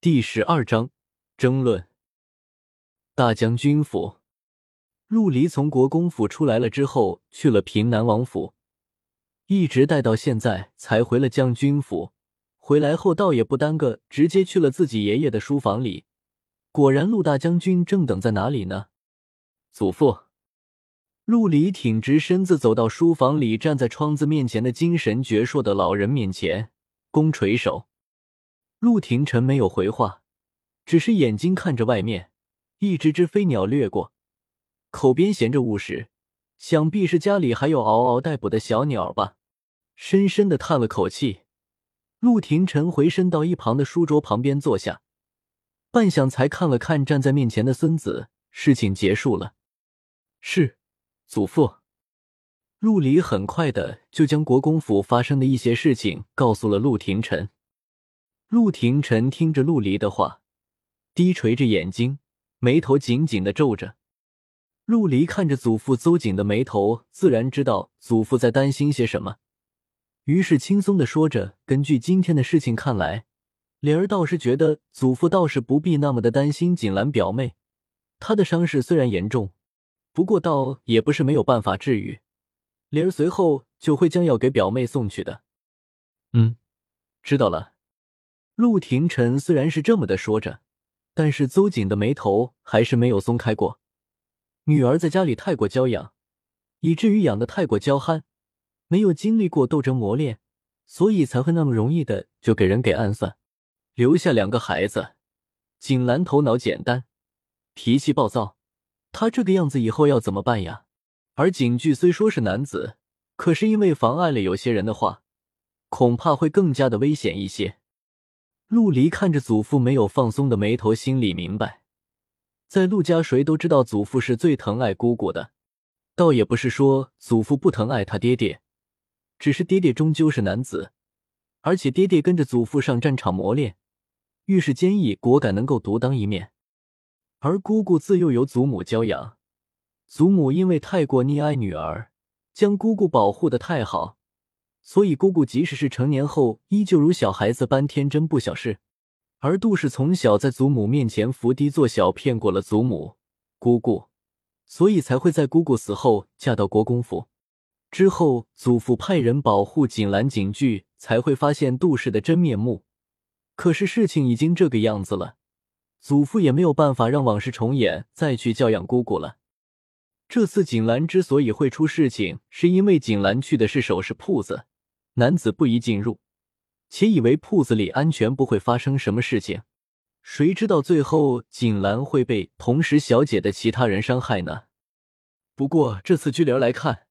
第十二章争论。大将军府，陆离从国公府出来了之后，去了平南王府，一直待到现在才回了将军府。回来后倒也不耽搁，直接去了自己爷爷的书房里。果然，陆大将军正等在哪里呢？祖父，陆离挺直身子走到书房里，站在窗子面前的精神矍铄的老人面前，弓垂手。陆廷臣没有回话，只是眼睛看着外面，一只只飞鸟掠过，口边衔着物时，想必是家里还有嗷嗷待哺的小鸟吧。深深的叹了口气，陆廷臣回身到一旁的书桌旁边坐下，半晌才看了看站在面前的孙子。事情结束了，是祖父。陆离很快的就将国公府发生的一些事情告诉了陆廷臣。陆廷臣听着陆离的话，低垂着眼睛，眉头紧紧的皱着。陆离看着祖父邹紧的眉头，自然知道祖父在担心些什么，于是轻松的说着：“根据今天的事情看来，莲儿倒是觉得祖父倒是不必那么的担心锦兰表妹。她的伤势虽然严重，不过倒也不是没有办法治愈。莲儿随后就会将药给表妹送去的。”嗯，知道了。陆廷臣虽然是这么的说着，但是邹瑾的眉头还是没有松开过。女儿在家里太过娇养，以至于养的太过娇憨，没有经历过斗争磨练，所以才会那么容易的就给人给暗算，留下两个孩子。景兰头脑简单，脾气暴躁，他这个样子以后要怎么办呀？而景巨虽说是男子，可是因为妨碍了有些人的话，恐怕会更加的危险一些。陆离看着祖父没有放松的眉头，心里明白，在陆家谁都知道祖父是最疼爱姑姑的，倒也不是说祖父不疼爱他爹爹，只是爹爹终究是男子，而且爹爹跟着祖父上战场磨练，遇事坚毅果敢，能够独当一面，而姑姑自幼由祖母娇养，祖母因为太过溺爱女儿，将姑姑保护的太好。所以，姑姑即使是成年后，依旧如小孩子般天真不小事。而杜氏从小在祖母面前伏低做小，骗过了祖母、姑姑，所以才会在姑姑死后嫁到国公府。之后，祖父派人保护锦兰、锦具，才会发现杜氏的真面目。可是事情已经这个样子了，祖父也没有办法让往事重演，再去教养姑姑了。这次锦兰之所以会出事情，是因为锦兰去的是首饰铺子。男子不宜进入，且以为铺子里安全，不会发生什么事情。谁知道最后锦兰会被同时小姐的其他人伤害呢？不过这次据莲来看，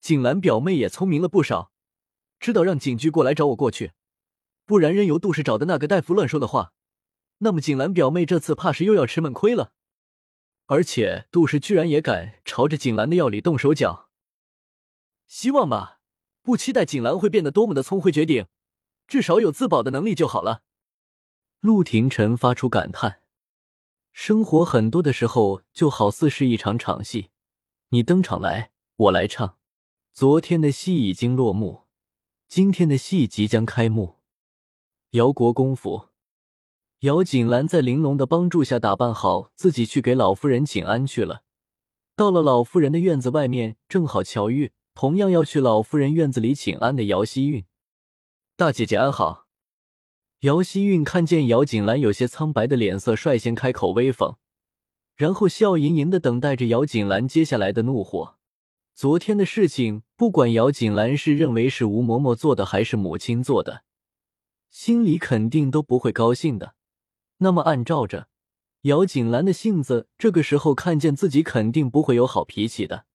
锦兰表妹也聪明了不少，知道让景居过来找我过去。不然任由杜氏找的那个大夫乱说的话，那么锦兰表妹这次怕是又要吃闷亏了。而且杜氏居然也敢朝着锦兰的药里动手脚，希望吧。不期待锦兰会变得多么的聪慧绝顶，至少有自保的能力就好了。陆廷臣发出感叹：生活很多的时候就好似是一场场戏，你登场来，我来唱。昨天的戏已经落幕，今天的戏即将开幕。姚国公府，姚锦兰在玲珑的帮助下打扮好自己，去给老夫人请安去了。到了老夫人的院子外面，正好巧遇。同样要去老夫人院子里请安的姚希韵，大姐姐安好。姚希韵看见姚锦兰有些苍白的脸色，率先开口威讽，然后笑盈盈的等待着姚锦兰接下来的怒火。昨天的事情，不管姚锦兰是认为是吴嬷嬷做的，还是母亲做的，心里肯定都不会高兴的。那么按照着姚锦兰的性子，这个时候看见自己，肯定不会有好脾气的。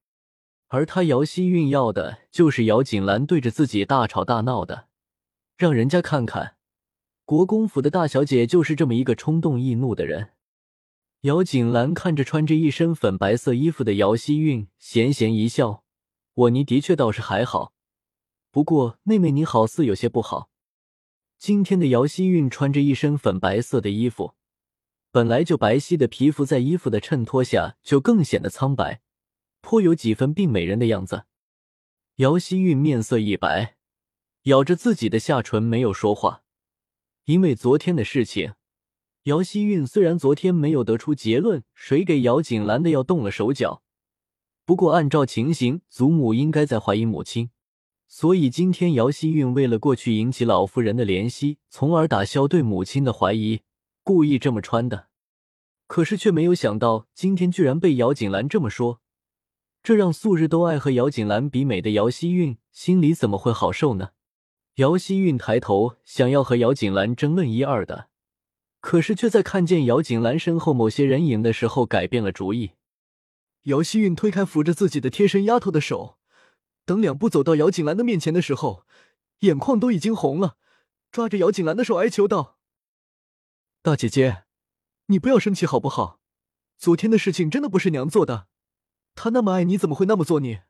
而他姚希韵要的就是姚锦兰对着自己大吵大闹的，让人家看看，国公府的大小姐就是这么一个冲动易怒的人。姚锦兰看着穿着一身粉白色衣服的姚希韵，咸咸一笑：“我你的确倒是还好，不过妹妹你好似有些不好。”今天的姚希韵穿着一身粉白色的衣服，本来就白皙的皮肤在衣服的衬托下就更显得苍白。颇有几分病美人的样子，姚希韵面色一白，咬着自己的下唇没有说话。因为昨天的事情，姚希韵虽然昨天没有得出结论谁给姚锦兰的药动了手脚，不过按照情形，祖母应该在怀疑母亲，所以今天姚希韵为了过去引起老夫人的怜惜，从而打消对母亲的怀疑，故意这么穿的。可是却没有想到，今天居然被姚锦兰这么说，这让素日都爱和姚锦兰比美的姚希韵心里怎么会好受呢？姚希韵抬头想要和姚锦兰争论一二的。可是，却在看见姚锦兰身后某些人影的时候，改变了主意。姚希韵推开扶着自己的贴身丫头的手，等两步走到姚锦兰的面前的时候，眼眶都已经红了，抓着姚锦兰的手哀求道：“大姐姐，你不要生气好不好？昨天的事情真的不是娘做的，她那么爱你，怎么会那么做你？”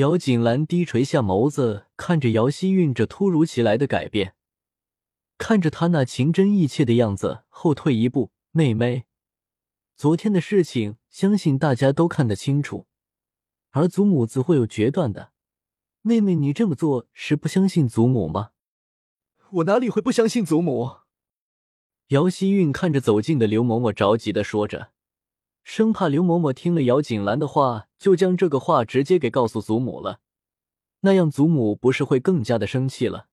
姚锦兰低垂下眸子，看着姚希韵这突如其来的改变。看着他那情真意切的样子，后退一步，妹妹，昨天的事情，相信大家都看得清楚，而祖母自会有决断的。妹妹，你这么做是不相信祖母吗？我哪里会不相信祖母？姚希韵看着走近的刘嬷嬷，着急的说着，生怕刘嬷嬷听了姚锦兰的话，就将这个话直接给告诉祖母了，那样祖母不是会更加的生气了。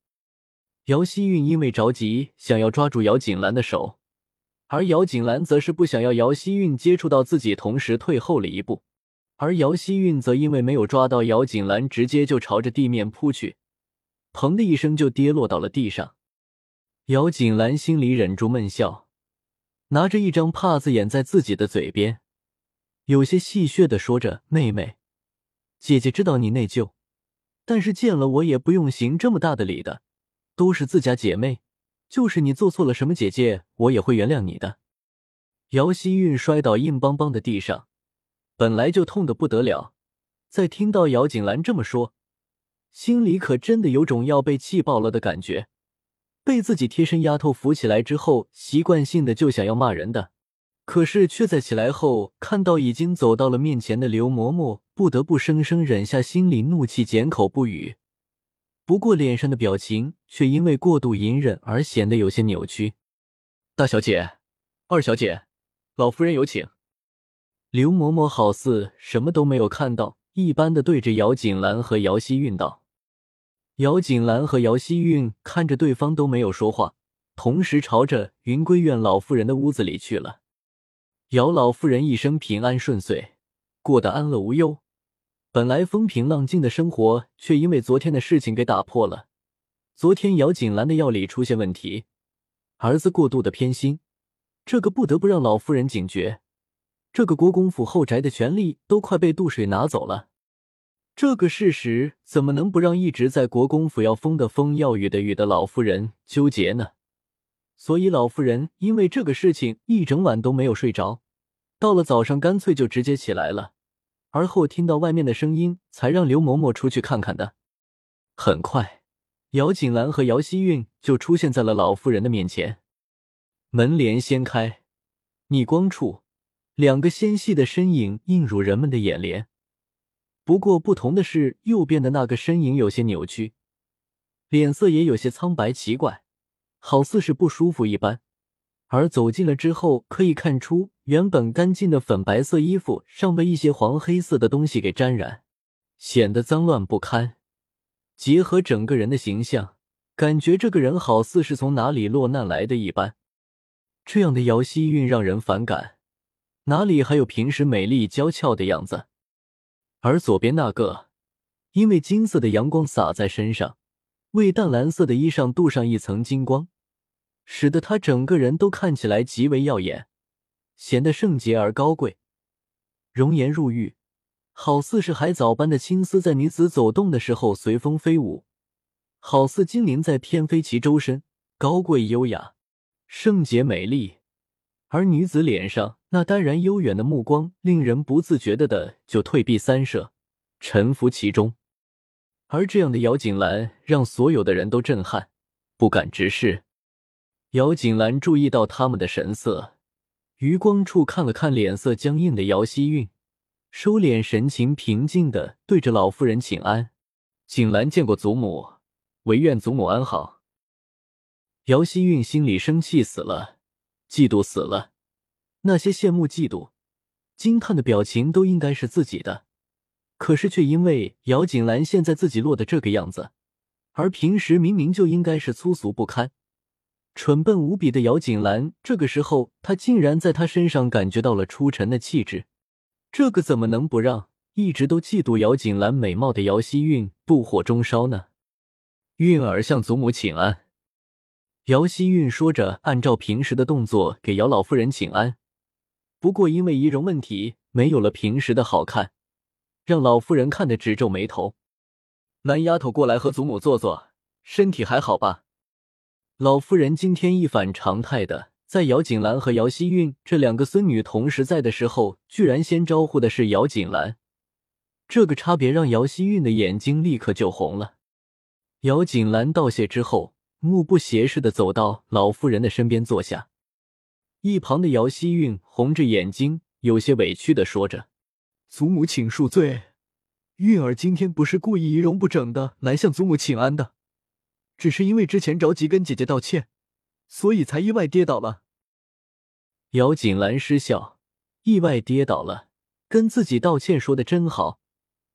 姚希韵因为着急，想要抓住姚锦兰的手，而姚锦兰则是不想要姚希韵接触到自己，同时退后了一步。而姚希韵则因为没有抓到姚锦兰，直接就朝着地面扑去，砰的一声就跌落到了地上。姚锦兰心里忍住闷笑，拿着一张帕子掩在自己的嘴边，有些戏谑的说着：“妹妹，姐姐知道你内疚，但是见了我也不用行这么大的礼的。”都是自家姐妹，就是你做错了什么，姐姐我也会原谅你的。姚希韵摔倒硬邦邦的地上，本来就痛得不得了，在听到姚锦兰这么说，心里可真的有种要被气爆了的感觉。被自己贴身丫头扶起来之后，习惯性的就想要骂人的，可是却在起来后看到已经走到了面前的刘嬷嬷，不得不生生忍下心里怒气，缄口不语。不过脸上的表情却因为过度隐忍而显得有些扭曲。大小姐、二小姐，老夫人有请。刘嬷嬷好似什么都没有看到一般的，对着姚锦兰和姚希韵道。姚锦兰和姚希韵看着对方都没有说话，同时朝着云归院老妇人的屋子里去了。姚老夫人一生平安顺遂，过得安乐无忧。本来风平浪静的生活，却因为昨天的事情给打破了。昨天姚锦兰的药里出现问题，儿子过度的偏心，这个不得不让老夫人警觉。这个国公府后宅的权力都快被渡水拿走了，这个事实怎么能不让一直在国公府要风的风要雨的雨的老夫人纠结呢？所以老夫人因为这个事情一整晚都没有睡着，到了早上干脆就直接起来了。而后听到外面的声音，才让刘嬷嬷出去看看的。很快，姚锦兰和姚希韵就出现在了老妇人的面前。门帘掀开，逆光处，两个纤细的身影映入人们的眼帘。不过不同的是，右边的那个身影有些扭曲，脸色也有些苍白奇怪，好似是不舒服一般。而走近了之后，可以看出原本干净的粉白色衣服上被一些黄黑色的东西给沾染，显得脏乱不堪。结合整个人的形象，感觉这个人好似是从哪里落难来的一般。这样的姚希韵让人反感，哪里还有平时美丽娇俏的样子？而左边那个，因为金色的阳光洒在身上，为淡蓝色的衣裳镀上一层金光。使得他整个人都看起来极为耀眼，显得圣洁而高贵，容颜入玉，好似是海藻般的青丝在女子走动的时候随风飞舞，好似精灵在翩飞其周身，高贵优雅，圣洁美丽。而女子脸上那淡然悠远的目光，令人不自觉的的就退避三舍，臣服其中。而这样的姚锦兰，让所有的人都震撼，不敢直视。姚锦兰注意到他们的神色，余光处看了看脸色僵硬的姚希韵，收敛神情，平静的对着老妇人请安：“锦兰见过祖母，唯愿祖母安好。”姚希韵心里生气死了，嫉妒死了。那些羡慕、嫉妒、惊叹的表情都应该是自己的，可是却因为姚锦兰现在自己落的这个样子，而平时明明就应该是粗俗不堪、蠢笨无比的姚锦兰，这个时候他竟然在她身上感觉到了出尘的气质，这个怎么能不让一直都嫉妒姚锦兰美貌的姚希韵妒火中烧呢？韵儿向祖母请安。姚希韵说着，按照平时的动作给姚老夫人请安。不过因为仪容问题，没有了平时的好看，让老夫人看得直皱眉头。蓝丫头过来和祖母坐坐，身体还好吧？老夫人今天一反常态的，在姚锦兰和姚希韵这两个孙女同时在的时候，居然先招呼的是姚锦兰。这个差别让姚希韵的眼睛立刻就红了。姚锦兰道谢之后。目不斜视的走到老夫人的身边坐下，一旁的姚希韵红着眼睛，有些委屈的说着：“祖母请恕罪，韵儿今天不是故意仪容不整的来向祖母请安的，只是因为之前着急跟姐姐道歉，所以才意外跌倒了。”姚锦兰失笑：“意外跌倒了，跟自己道歉说的真好，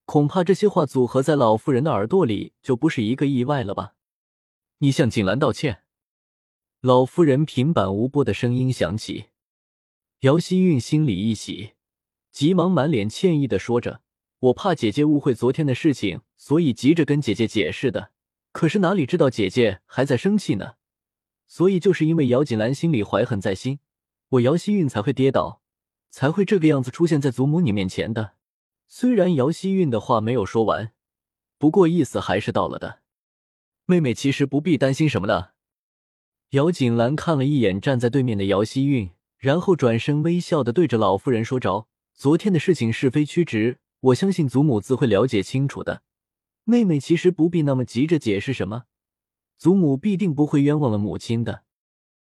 恐怕这些话组合在老妇人的耳朵里就不是一个意外了吧。”你向锦兰道歉。老夫人平板无波的声音响起，姚希韵心里一喜，急忙满脸歉意的说着：“我怕姐姐误会昨天的事情，所以急着跟姐姐解释的。可是哪里知道姐姐还在生气呢？所以就是因为姚锦兰心里怀恨在心，我姚希韵才会跌倒，才会这个样子出现在祖母你面前的。”虽然姚希韵的话没有说完，不过意思还是到了的。妹妹其实不必担心什么的。姚锦兰看了一眼站在对面的姚希韵，然后转身微笑的对着老夫人说着：“昨天的事情是非曲直，我相信祖母自会了解清楚的。妹妹其实不必那么急着解释什么，祖母必定不会冤枉了母亲的。